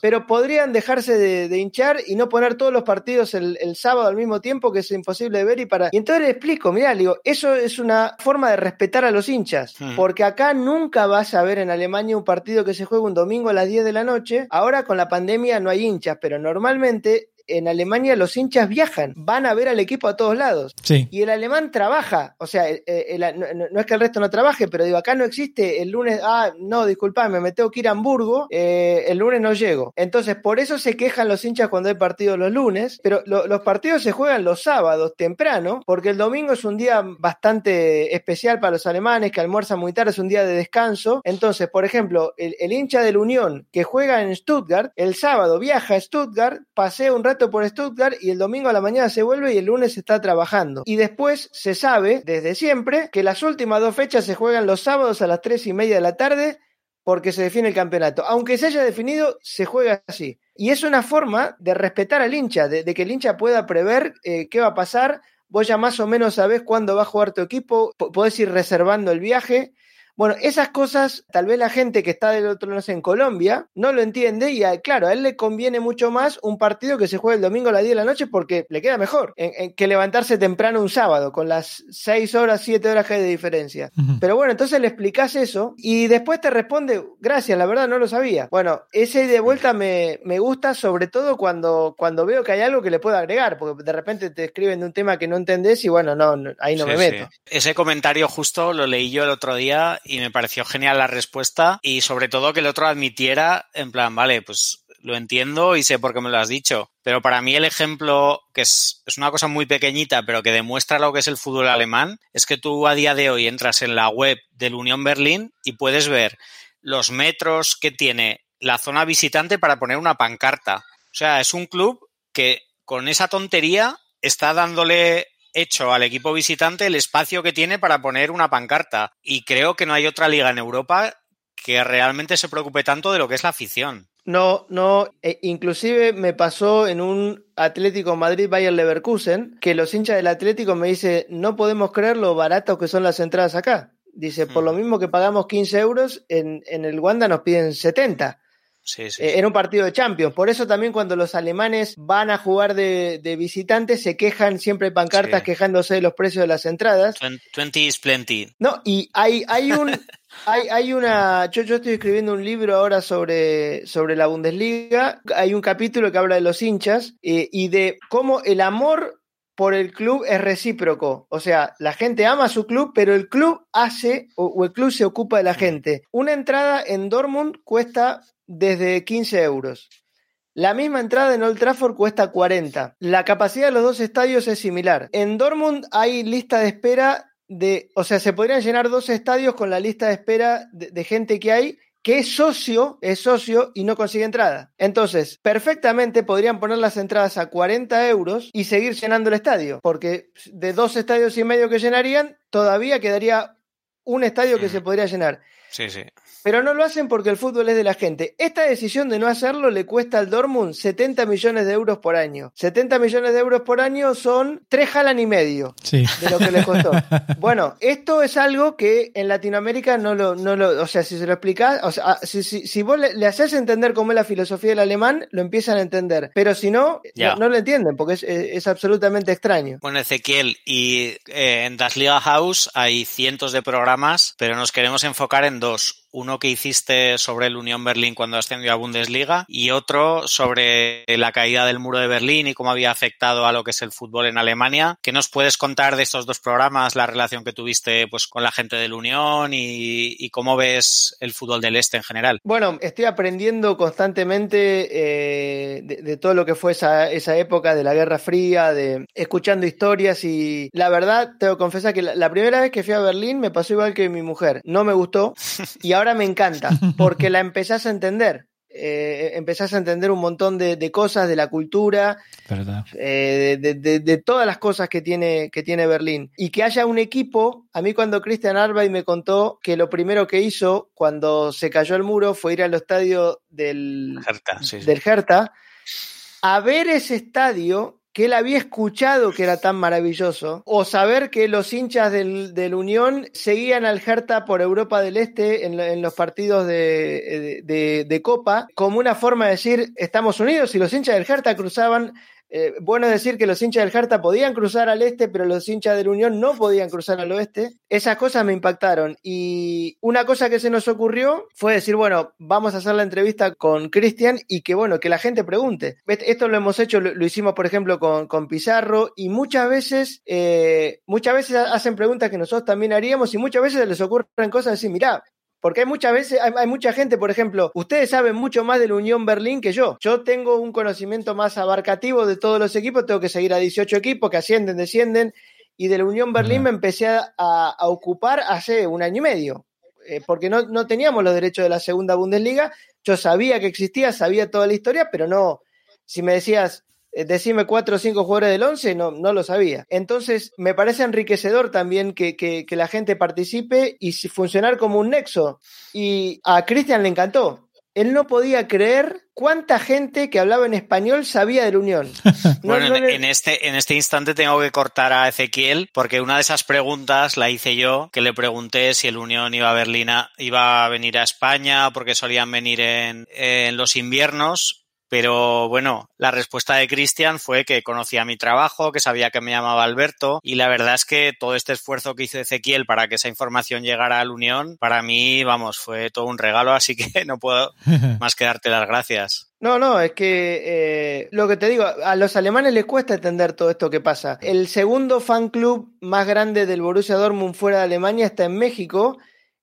pero podrían dejarse de, hinchar y no poner todos los partidos el, sábado al mismo tiempo, que es imposible de ver. Y para. Y entonces le explico, mira, digo, eso es una forma de respetar a los hinchas. Hmm. Porque acá nunca vas a ver en Alemania un partido que se juega un domingo a las 10 de la noche. Ahora con la pandemia no hay hinchas, pero normalmente en Alemania los hinchas viajan, van a ver al equipo a todos lados. Sí. Y el alemán trabaja, o sea, no, es que el resto no trabaje, pero digo, acá no existe el lunes, ah, no, disculpame, me tengo que ir a Hamburgo, eh, el lunes no llego. Entonces, por eso se quejan los hinchas cuando hay partidos los lunes, pero los partidos se juegan los sábados temprano, porque el domingo es un día bastante especial para los alemanes, que almuerzan muy tarde, es un día de descanso. Entonces, por ejemplo, el, el hincha del Unión que juega en Stuttgart, el sábado viaja a Stuttgart, pasea un rato por Stuttgart y el domingo a la mañana se vuelve y el lunes está trabajando. Y después se sabe, desde siempre, que las últimas dos fechas se juegan los sábados a las tres y media de la tarde porque se define el campeonato. Aunque se haya definido, se juega así. Y es una forma de respetar al hincha, de, que el hincha pueda prever eh, qué va a pasar. Vos ya más o menos sabés cuándo va a jugar tu equipo, podés ir reservando el viaje bueno, esas cosas, tal vez la gente que está del otro lado en Colombia no lo entiende y claro, a él le conviene mucho más un partido que se juegue el domingo a las 10 de la noche porque le queda mejor que levantarse temprano un sábado con las 6 horas, 7 horas que hay de diferencia. Pero bueno, entonces le explicas eso y después te responde, gracias, la verdad no lo sabía. Bueno, ese de vuelta me, me gusta sobre todo cuando, cuando veo que hay algo que le puedo agregar, porque de repente te escriben de un tema que no entendés y bueno, no, ahí no me meto. Ese comentario justo lo leí yo el otro día y me pareció genial la respuesta y sobre todo que el otro admitiera en plan, vale, pues lo entiendo y sé por qué me lo has dicho. Pero para mí el ejemplo, que es, es, una cosa muy pequeñita, pero que demuestra lo que es el fútbol alemán, es que tú a día de hoy entras en la web del Unión Berlín y puedes ver los metros que tiene la zona visitante para poner una pancarta. O sea, es un club que con esa tontería está dándole hecho al equipo visitante el espacio que tiene para poner una pancarta. Y creo que no hay otra liga en Europa que realmente se preocupe tanto de lo que es la afición. No, no, e inclusive me pasó en un Atlético Madrid Bayern Leverkusen que los hinchas del Atlético me dicen, no podemos creer lo barato que son las entradas acá. Dice, por lo hmm. mismo que pagamos 15 euros, en, en el Wanda nos piden 70. Sí, sí, eh, un partido de Champions. Por eso también cuando los alemanes van a jugar de, visitantes se quejan siempre pancartas quejándose de los precios de las entradas. 20 is plenty. No, y hay, hay un... Hay, hay, una. Yo, yo, estoy escribiendo un libro ahora sobre, sobre la Bundesliga. Hay un capítulo que habla de los hinchas eh, y de cómo el amor por el club es recíproco. O sea, la gente ama a su club, pero el club hace o, el club se ocupa de la gente. Una entrada en Dortmund cuesta desde 15 euros. La misma entrada en Old Trafford cuesta 40. La capacidad de los dos estadios es similar. En Dortmund hay lista de espera de, o sea, se podrían llenar dos estadios con la lista de espera de, gente que hay que es socio, es socio y no consigue entrada. Entonces, perfectamente podrían poner las entradas a 40 euros y seguir llenando el estadio, porque de dos estadios y medio que llenarían, todavía quedaría un estadio que se podría llenar. Sí, sí pero no lo hacen porque el fútbol es de la gente. Esta decisión de no hacerlo le cuesta al Dortmund 70 millones de euros por año. 70 millones de euros por año son tres jalan y medio de lo que le costó. bueno, esto es algo que en Latinoamérica no lo, no lo o sea, si se lo explicás, o sea, ah, si, si, vos le, haces entender cómo es la filosofía del alemán, lo empiezan a entender. Pero si no, no, lo entienden porque es, absolutamente extraño. Bueno, Ezequiel, y eh, en Das Liga House hay cientos de programas, pero nos queremos enfocar en dos Uno que hiciste sobre el Unión Berlín cuando ascendió a Bundesliga y otro sobre la caída del muro de Berlín y cómo había afectado a lo que es el fútbol en Alemania. ¿Qué nos puedes contar de estos dos programas, la relación que tuviste pues, con la gente del Unión y, cómo ves el fútbol del Este en general? Bueno, estoy aprendiendo constantemente eh, de, todo lo que fue esa, esa época de la Guerra Fría, de escuchando historias y la verdad, tengo que confesar que la primera vez que fui a Berlín me pasó igual que mi mujer. No me gustó y ahora me encanta porque la empezás a entender. Eh, empezás a entender un montón de, cosas de la cultura, eh, de, todas las cosas que tiene, que tiene Berlín. Y que haya un equipo, a mí cuando Christian Arbay me contó que lo primero que hizo cuando se cayó el muro fue ir al estadio del del Hertha a ver ese estadio que él había escuchado que era tan maravilloso, o saber que los hinchas del, del Unión seguían al Hertha por Europa del Este en, los partidos de, de, Copa, como una forma de decir, estamos unidos, y los hinchas del Hertha cruzaban eh, bueno decir que los hinchas del Jarta podían cruzar al este, pero los hinchas del Unión no podían cruzar al oeste. Esas cosas me impactaron. Y una cosa que se nos ocurrió fue decir, bueno, vamos a hacer la entrevista con Cristian y que, bueno, que la gente pregunte. Esto lo hemos hecho, lo, hicimos, por ejemplo, con, con Pizarro y muchas veces, eh, muchas veces hacen preguntas que nosotros también haríamos y muchas veces les ocurren cosas así, mirá, porque hay muchas veces, hay, mucha gente, por ejemplo, ustedes saben mucho más de la Unión Berlín que yo. Yo tengo un conocimiento más abarcativo de todos los equipos, tengo que seguir a 18 equipos que ascienden, descienden, y de la Unión Berlín me empecé a, ocupar hace un año y medio, eh, porque no, no teníamos los derechos de la segunda Bundesliga. Yo sabía que existía, sabía toda la historia, pero no, si me decías, decime cuatro o cinco jugadores del once, no, no lo sabía. Entonces, me parece enriquecedor también que, que, la gente participe y funcionar como un nexo. Y a Cristian le encantó. Él no podía creer cuánta gente que hablaba en español sabía de la Unión. bueno, en, este, en este instante tengo que cortar a Ezequiel porque una de esas preguntas la hice yo, que le pregunté si el Unión iba a Berlina, iba a venir a España porque solían venir en, en los inviernos pero bueno, la respuesta de Cristian fue que conocía mi trabajo, que sabía que me llamaba Alberto y la verdad es que todo este esfuerzo que hizo Ezequiel para que esa información llegara a la Unión, para mí, vamos, fue todo un regalo, así que no puedo más que darte las gracias. No, no, es que eh, lo que te digo, a los alemanes les cuesta entender todo esto que pasa. El segundo fan club más grande del Borussia Dortmund fuera de Alemania está en México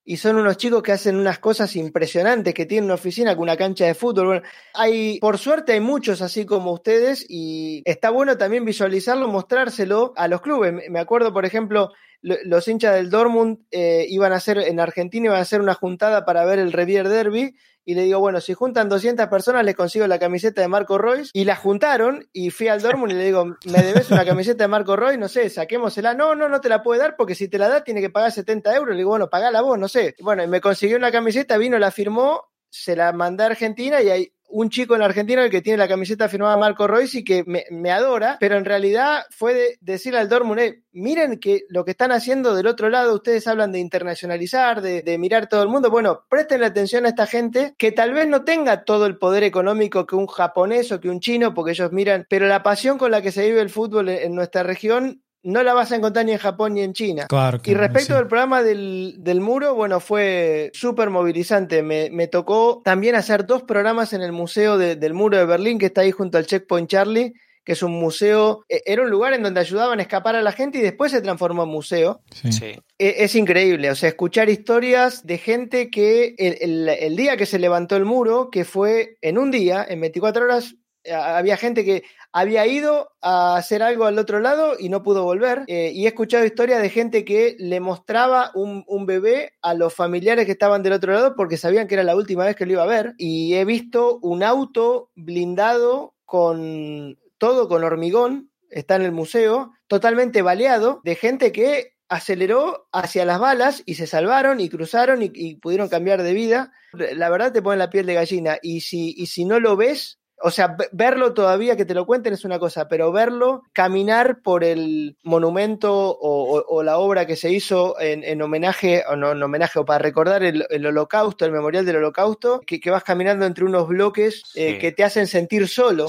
y son unos chicos que hacen unas cosas impresionantes, que tienen una oficina con una cancha de fútbol. hay, por suerte hay muchos así como ustedes y está bueno también visualizarlo, mostrárselo a los clubes. Me acuerdo, por ejemplo, los hinchas del Dortmund eh, iban a hacer, en Argentina iban a hacer una juntada para ver el Revier Derby y le digo, bueno, si juntan 200 personas, les consigo la camiseta de Marco Royce. Y la juntaron y fui al Dortmund y le digo, ¿me debes una camiseta de Marco Royce? No sé, saquémosela. No, no, no te la puede dar porque si te la da tiene que pagar 70 euros. Le digo, bueno, pagala vos, no sé. Bueno, y me consiguió una camiseta, vino, la firmó, se la mandé a Argentina y hay un chico en Argentina el que tiene la camiseta firmada Marco Royce y que me, adora, pero en realidad fue de, decirle al Dortmund, miren que lo que están haciendo del otro lado, ustedes hablan de internacionalizar, de, mirar todo el mundo, bueno, presten la atención a esta gente que tal vez no tenga todo el poder económico que un japonés o que un chino, porque ellos miran, pero la pasión con la que se vive el fútbol en nuestra región no la vas a encontrar ni en Japón ni en China. y respecto al programa del, muro, bueno, fue súper movilizante. Me, tocó también hacer dos programas en el Museo del Muro de Berlín, que está ahí junto al Checkpoint Charlie, que es un museo, e, era un lugar en donde ayudaban a escapar a la gente y después se transformó en museo. Sí. E, es, increíble, o sea, escuchar historias de gente que el, el día que se levantó el muro, que fue en un día, en 24 horas, había gente que había ido a hacer algo al otro lado y no pudo volver. Eh, y he escuchado historias de gente que le mostraba un, bebé a los familiares que estaban del otro lado porque sabían que era la última vez que lo iba a ver. Y he visto un auto blindado con todo con hormigón, está en el museo, totalmente baleado, de gente que aceleró hacia las balas y se salvaron y cruzaron y, pudieron cambiar de vida. La verdad te pone la piel de gallina. Y si, y si no lo ves, o sea, verlo todavía, que te lo cuenten es una cosa, pero verlo, caminar por el monumento o, la obra que se hizo en, homenaje, o no en homenaje, o para recordar el, holocausto, el memorial del holocausto, que, vas caminando entre unos bloques eh, que te hacen sentir solo.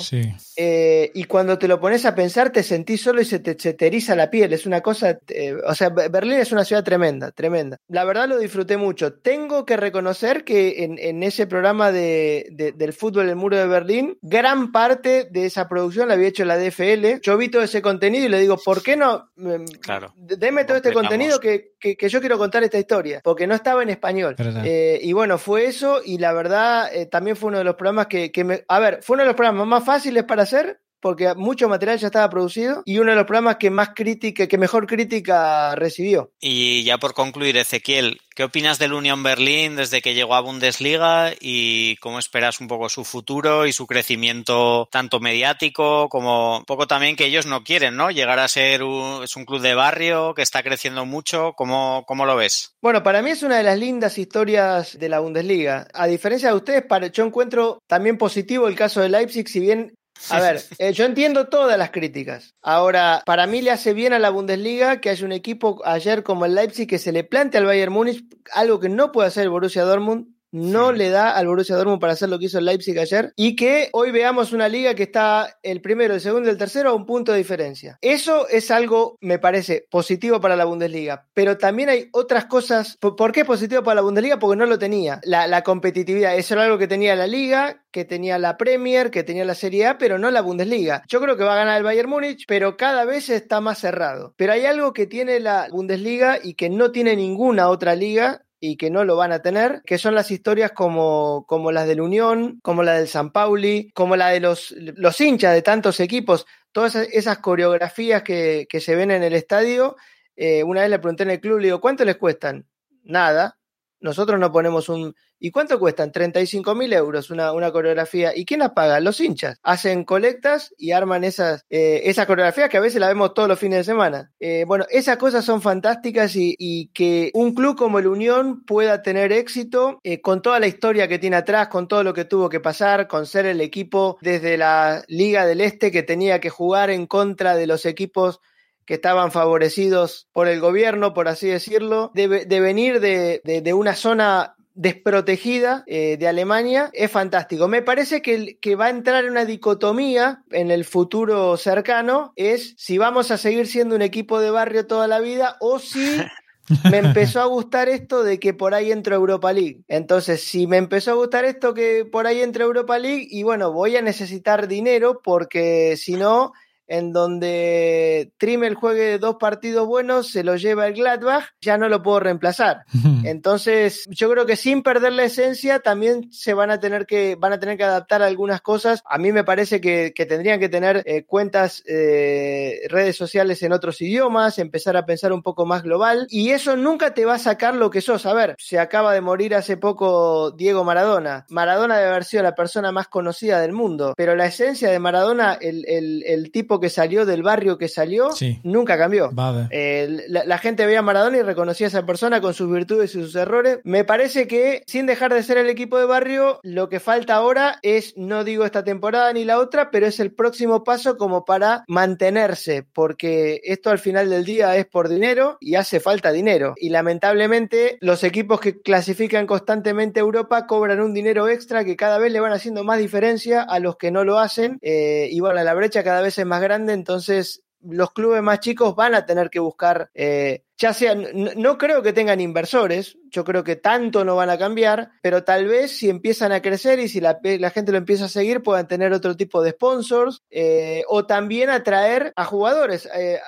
Eh, y cuando te lo pones a pensar, te sentís solo y se te, se eriza la piel. Es una cosa, eh, o sea, Berlín es una ciudad tremenda, tremenda. La verdad lo disfruté mucho. Tengo que reconocer que en, ese programa de, del fútbol, el muro de Berlín, gran parte de esa producción la había hecho la DFL. Yo vi todo ese contenido y le digo, ¿por qué no? Mm, claro. Deme todo este contenido que, yo quiero contar esta historia, porque no estaba en español. Eh, y bueno, fue eso y la verdad eh, también fue uno de los programas que, que me... A ver, fue uno de los programas más fáciles para hacer, porque mucho material ya estaba producido y uno de los programas que más crítica, que mejor crítica recibió. Y ya por concluir, Ezequiel, ¿qué opinas del Unión Berlín desde que llegó a Bundesliga y cómo esperas un poco su futuro y su crecimiento tanto mediático como un poco también que ellos no quieren, ¿no? Llegar a ser un, es un club de barrio que está creciendo mucho. ¿Cómo, ¿Cómo lo ves? Bueno, para mí es una de las lindas historias de la Bundesliga. A diferencia de ustedes, para, yo encuentro también positivo el caso de Leipzig, si bien a ver, eh, yo entiendo todas las críticas. Ahora, para mí le hace bien a la Bundesliga que haya un equipo ayer como el Leipzig que se le plante al Bayern Múnich algo que no puede hacer el Borussia Dortmund no le da al Borussia Dortmund para hacer lo que hizo el Leipzig ayer y que hoy veamos una liga que está el primero, el segundo y el tercero a un punto de diferencia. Eso es algo, me parece, positivo para la Bundesliga, pero también hay otras cosas. ¿Por qué es positivo para la Bundesliga? Porque no lo tenía. La, competitividad, eso era algo que tenía la liga, que tenía la Premier, que tenía la Serie A, pero no la Bundesliga. Yo creo que va a ganar el Bayern Múnich, pero cada vez está más cerrado. Pero hay algo que tiene la Bundesliga y que no tiene ninguna otra liga y que no lo van a tener, que son las historias como, como las del Unión, como la del San Pauli, como la de los, los hinchas de tantos equipos, todas esas, coreografías que, que, se ven en el estadio. Eh, una vez le pregunté en el club, le digo, ¿cuánto les cuestan? Nada. Nosotros no ponemos un ¿Y cuánto cuestan? 35 mil euros una, una, coreografía. ¿Y quién la paga? Los hinchas. Hacen colectas y arman esas, eh, esas coreografías que a veces la vemos todos los fines de semana. Eh, bueno, esas cosas son fantásticas y, y, que un club como el Unión pueda tener éxito eh, con toda la historia que tiene atrás, con todo lo que tuvo que pasar, con ser el equipo desde la Liga del Este que tenía que jugar en contra de los equipos que estaban favorecidos por el gobierno, por así decirlo, de, de venir de, de, de, una zona desprotegida eh, de Alemania es fantástico. Me parece que, que va a entrar en una dicotomía en el futuro cercano, es si vamos a seguir siendo un equipo de barrio toda la vida o si me empezó a gustar esto de que por ahí entro Europa League. Entonces, si me empezó a gustar esto que por ahí entro Europa League, y bueno, voy a necesitar dinero porque si no, en donde Trimmel juegue dos partidos buenos, se lo lleva el Gladbach, ya no lo puedo reemplazar. Entonces, yo creo que sin perder la esencia, también se van a tener que, van a tener que adaptar algunas cosas. A mí me parece que, tendrían que tener eh, cuentas, eh, redes sociales en otros idiomas, empezar a pensar un poco más global. Y eso nunca te va a sacar lo que sos. A ver, se acaba de morir hace poco Diego Maradona. Maradona debe haber sido la persona más conocida del mundo, pero la esencia de Maradona, el, el tipo que salió, del barrio que salió, nunca cambió. Eh, la, gente veía a Maradona y reconocía a esa persona con sus virtudes y sus errores. Me parece que, sin dejar de ser el equipo de barrio, lo que falta ahora es, no digo esta temporada ni la otra, pero es el próximo paso como para mantenerse, porque esto al final del día es por dinero y hace falta dinero. Y lamentablemente los equipos que clasifican constantemente a Europa cobran un dinero extra que cada vez le van haciendo más diferencia a los que no lo hacen. Eh, y bueno, la brecha cada vez es más grande, entonces los clubes más chicos van a tener que buscar, eh, ya sea, no, creo que tengan inversores, yo creo que tanto no van a cambiar, pero tal vez si empiezan a crecer y si la, gente lo empieza a seguir, puedan tener otro tipo de sponsors eh, o también atraer a jugadores. Eh,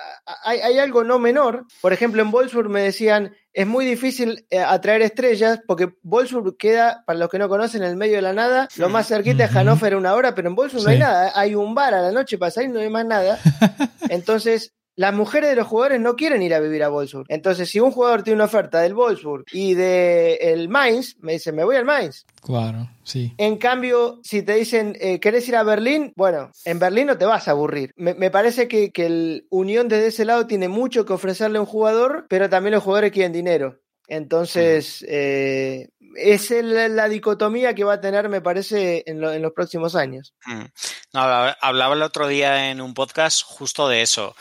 hay, algo no menor, por ejemplo, en Wolfsburg me decían, es muy difícil eh, atraer estrellas porque Wolfsburg queda, para los que no conocen, en el medio de la nada. Lo más cerquita es Hannover una hora, pero en Wolfsburg no hay nada. Hay un bar a la noche para salir, no hay más nada. Entonces, las mujeres de los jugadores no quieren ir a vivir a Wolfsburg. Entonces, si un jugador tiene una oferta del Wolfsburg y del el Mainz, me dice, me voy al Mainz. Claro, sí. En cambio, si te dicen, eh, ¿querés ir a Berlín? Bueno, en Berlín no te vas a aburrir. Me, parece que, que el Unión desde ese lado tiene mucho que ofrecerle a un jugador, pero también los jugadores quieren dinero. Entonces, eh, es la dicotomía que va a tener, me parece, en, en los próximos años. Mm. No, hablaba el otro día en un podcast justo de eso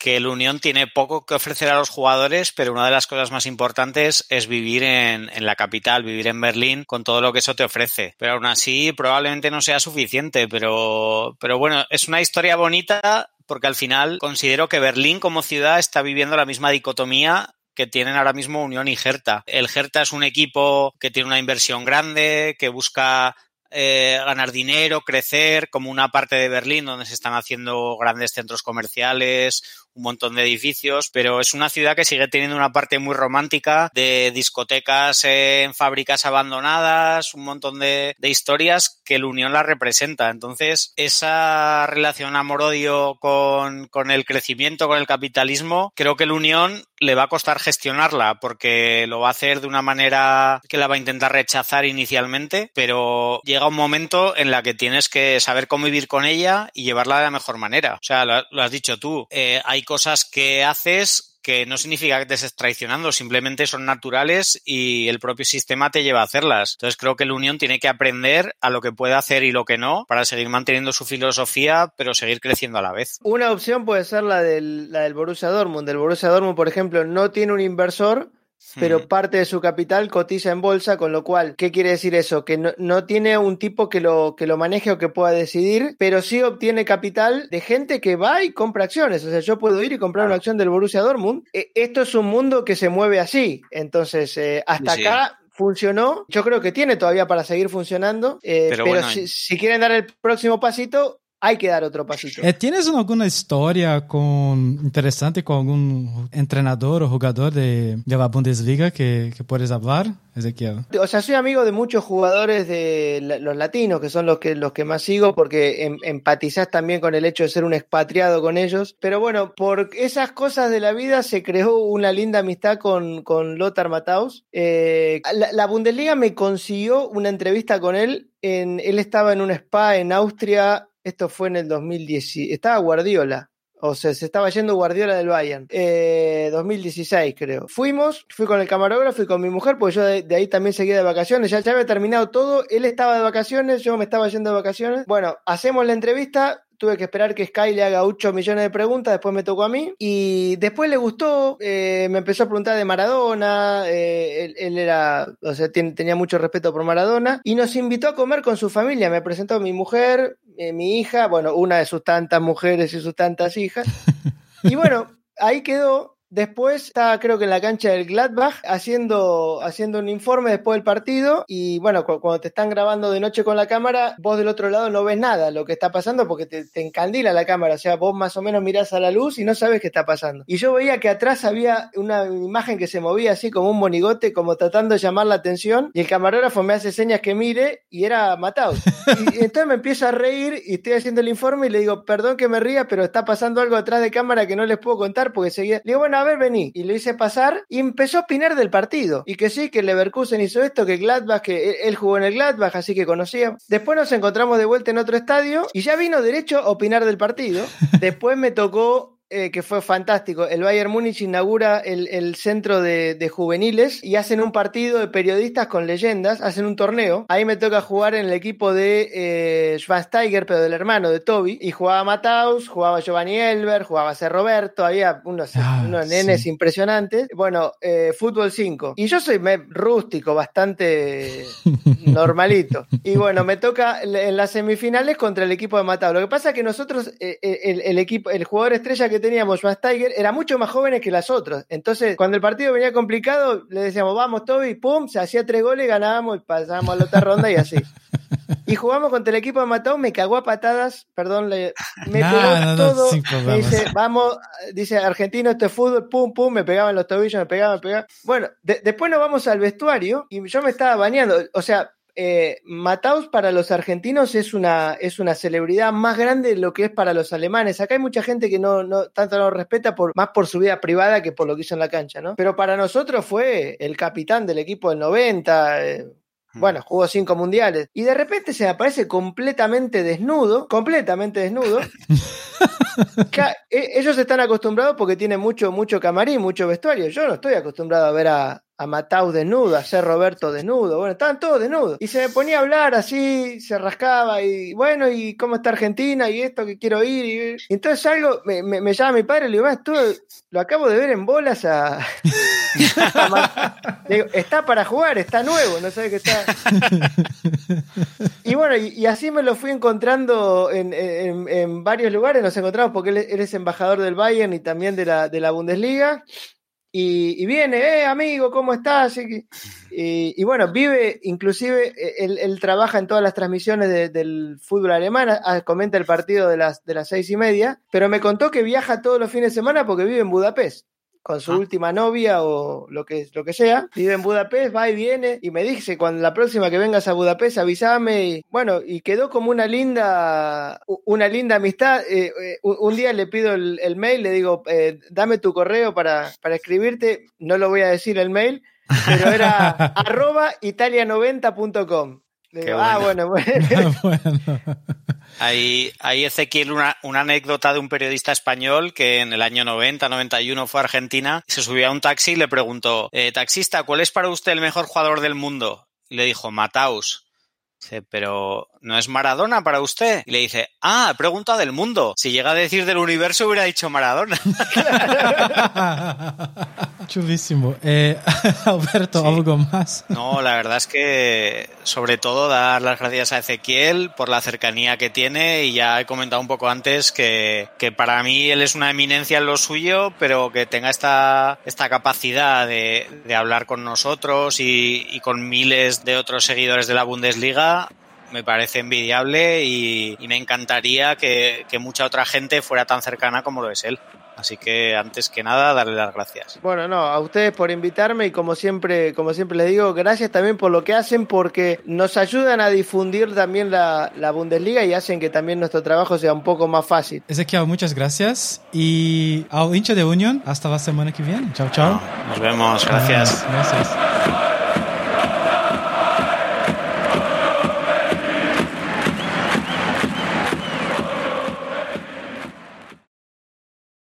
que el Unión tiene poco que ofrecer a los jugadores, pero una de las cosas más importantes es vivir en, la capital, vivir en Berlín con todo lo que eso te ofrece. Pero aún así probablemente no sea suficiente, pero, pero bueno, es una historia bonita porque al final considero que Berlín como ciudad está viviendo la misma dicotomía que tienen ahora mismo Unión y Hertha. El Hertha es un equipo que tiene una inversión grande, que busca eh, ganar dinero, crecer, como una parte de Berlín donde se están haciendo grandes centros comerciales, un montón de edificios, pero es una ciudad que sigue teniendo una parte muy romántica de discotecas en fábricas abandonadas, un montón de, historias que el Unión la representa. Entonces, esa relación amor-odio con, con el crecimiento, con el capitalismo, creo que el Unión le va a costar gestionarla porque lo va a hacer de una manera que la va a intentar rechazar inicialmente, pero llega un momento en la que tienes que saber cómo vivir con ella y llevarla de la mejor manera. O sea, lo, has dicho tú, eh, hay cosas que haces que no significa que te estés traicionando, simplemente son naturales y el propio sistema te lleva a hacerlas. Entonces creo que la Unión tiene que aprender a lo que puede hacer y lo que no para seguir manteniendo su filosofía, pero seguir creciendo a la vez. Una opción puede ser la del, la del Borussia. El Borussia Dortmund, por ejemplo, no tiene un inversor pero parte de su capital cotiza en bolsa, con lo cual, ¿qué quiere decir eso? Que no, tiene un tipo que lo, que lo maneje o que pueda decidir, pero sí obtiene capital de gente que va y compra acciones. O sea, yo puedo ir y comprar una acción del Borussia Dortmund. E, esto es un mundo que se mueve así. Entonces, eh, hasta acá funcionó. Yo creo que tiene todavía para seguir funcionando. Eh, pero, si, quieren dar el próximo pasito, hay que dar otro pasito. Eh, ¿Tienes alguna historia con, interesante con algún entrenador o jugador de, de la Bundesliga que, que, puedes hablar, Ezequiel? O sea, soy amigo de muchos jugadores de los latinos, que son los que, los que más sigo, porque em, empatizás también con el hecho de ser un expatriado con ellos. Pero bueno, por esas cosas de la vida se creó una linda amistad con, con Lothar Matthaus. Eh, la, la Bundesliga me consiguió una entrevista con él en, él estaba en un spa en Austria esto fue en el 2010. Estaba Guardiola. O sea, se estaba yendo Guardiola del Bayern. 2016, eh, creo. Fuimos, fui con el camarógrafo y con mi mujer, porque yo de, ahí también seguía de vacaciones. Ya, ya había terminado todo. Él estaba de vacaciones, yo me estaba yendo de vacaciones. Bueno, hacemos la entrevista tuve que esperar que Sky le haga 8 millones de preguntas, después me tocó a mí. Y después le gustó, eh, me empezó a preguntar de Maradona, eh, él, era, o sea, tenía mucho respeto por Maradona, y nos invitó a comer con su familia. Me presentó a mi mujer, eh, mi hija, bueno, una de sus tantas mujeres y sus tantas hijas. Y bueno, ahí quedó. Después estaba creo que en la cancha del Gladbach haciendo, haciendo un informe después del partido y bueno, cuando te están grabando de noche con la cámara, vos del otro lado no ves nada lo que está pasando porque te, encandila la cámara, o sea, vos más o menos mirás a la luz y no sabes qué está pasando. Y yo veía que atrás había una imagen que se movía así como un monigote, como tratando de llamar la atención y el camarógrafo me hace señas que mire y era matado. Y, entonces me empiezo a reír y estoy haciendo el informe y le digo, perdón que me ría, pero está pasando algo atrás de cámara que no les puedo contar porque seguía... Le digo, bueno, a ver, vení. Y lo hice pasar y empezó a opinar del partido. Y que sí, que Leverkusen hizo esto, que Gladbach, que él jugó en el Gladbach, así que conocía. Después nos encontramos de vuelta en otro estadio y ya vino derecho a opinar del partido. Después me tocó eh, que fue fantástico. El Bayern Múnich inaugura el, centro de, juveniles y hacen un partido de periodistas con leyendas, hacen un torneo. Ahí me toca jugar en el equipo de eh, Schwansteiger, pero del hermano de Toby. Y jugaba Mataus, jugaba Giovanni Elber, jugaba C. Roberto, había unos, ah, nenes impresionantes. Bueno, eh, fútbol 5. Y yo soy rústico, bastante normalito. Y bueno, me toca en las semifinales contra el equipo de Mataus. Lo que pasa es que nosotros, el, el equipo, el jugador estrella que teníamos más Tiger era mucho más jóvenes que las otras. Entonces, cuando el partido venía complicado, le decíamos, vamos, Toby, pum, se hacía tres goles, ganábamos y pasábamos a la otra ronda y así. Y jugamos contra el equipo de Matau, me cagó a patadas, perdón, me pegó todo. me dice, vamos, dice, argentino, este fútbol, pum, pum, me pegaban los tobillos, me pegaban, me pegaban. Bueno, después nos vamos al vestuario y yo me estaba bañando, o sea, eh, Mataus para los argentinos es una, es una celebridad más grande de lo que es para los alemanes. Acá hay mucha gente que no, no tanto lo respeta por, más por su vida privada que por lo que hizo en la cancha, ¿no? Pero para nosotros fue el capitán del equipo del 90. Eh, hmm. bueno, jugó cinco mundiales. Y de repente se aparece completamente desnudo, completamente desnudo. E, ellos están acostumbrados porque tienen mucho, mucho camarín, mucho vestuario. Yo no estoy acostumbrado a ver a, a Matau desnudo, a ser Roberto desnudo, bueno, estaban todos desnudos. Y se me ponía a hablar así, se rascaba y bueno, ¿y cómo está Argentina? Y esto que quiero ir. Y, entonces algo, me, llama mi padre y le digo, esto lo acabo de ver en bolas a... digo, está para jugar, está nuevo, no sabe qué está. y bueno, y, así me lo fui encontrando en, en, varios lugares, nos encontramos porque él, embajador del Bayern y también de la, de la Bundesliga. Y, viene, eh, amigo, ¿cómo estás? Y, bueno, vive, inclusive, e, él, trabaja en todas las transmisiones del fútbol alemán, comenta el partido de las, de las seis y media, pero me contó que viaja todos los fines de semana porque vive en Budapest con su ah. última novia o lo que, lo que sea. Vive en Budapest, va y viene y me dice, cuando la próxima que vengas a Budapest, avísame. Y, bueno, y quedó como una linda, una linda amistad. Eh, eh, un día le pido el, mail, le digo, eh, dame tu correo para, para escribirte. No lo voy a decir el mail, pero era arroba italia90.com. ah, bueno, bueno. Hay, hay Ezequiel, una, una, anécdota de un periodista español que en el año 90, 91 fue a Argentina, se subió a un taxi y le preguntó, eh, taxista, ¿cuál es para usted el mejor jugador del mundo? Y le dijo, Mataus. Pero ¿no es Maradona para usted? Y le dice, ah, pregunta del mundo. Si llega a decir del universo hubiera dicho Maradona. Chulísimo. Eh, Alberto, ¿algo más? No, la verdad es que sobre todo dar las gracias a Ezequiel por la cercanía que tiene y ya he comentado un poco antes que, que para mí él es una eminencia en lo suyo, pero que tenga esta, esta capacidad de, de hablar con nosotros y, y con miles de otros seguidores de la Bundesliga me parece envidiable y, me encantaría que, mucha otra gente fuera tan cercana como lo es él. Así que antes que nada, darle las gracias. Bueno, no, a ustedes por invitarme y como siempre, como siempre les digo, gracias también por lo que hacen porque nos ayudan a difundir también la, Bundesliga y hacen que también nuestro trabajo sea un poco más fácil. Ezequiel, muchas gracias y al hincha de Unión, hasta la semana que viene. Chao, chao. nos vemos, gracias. gracias.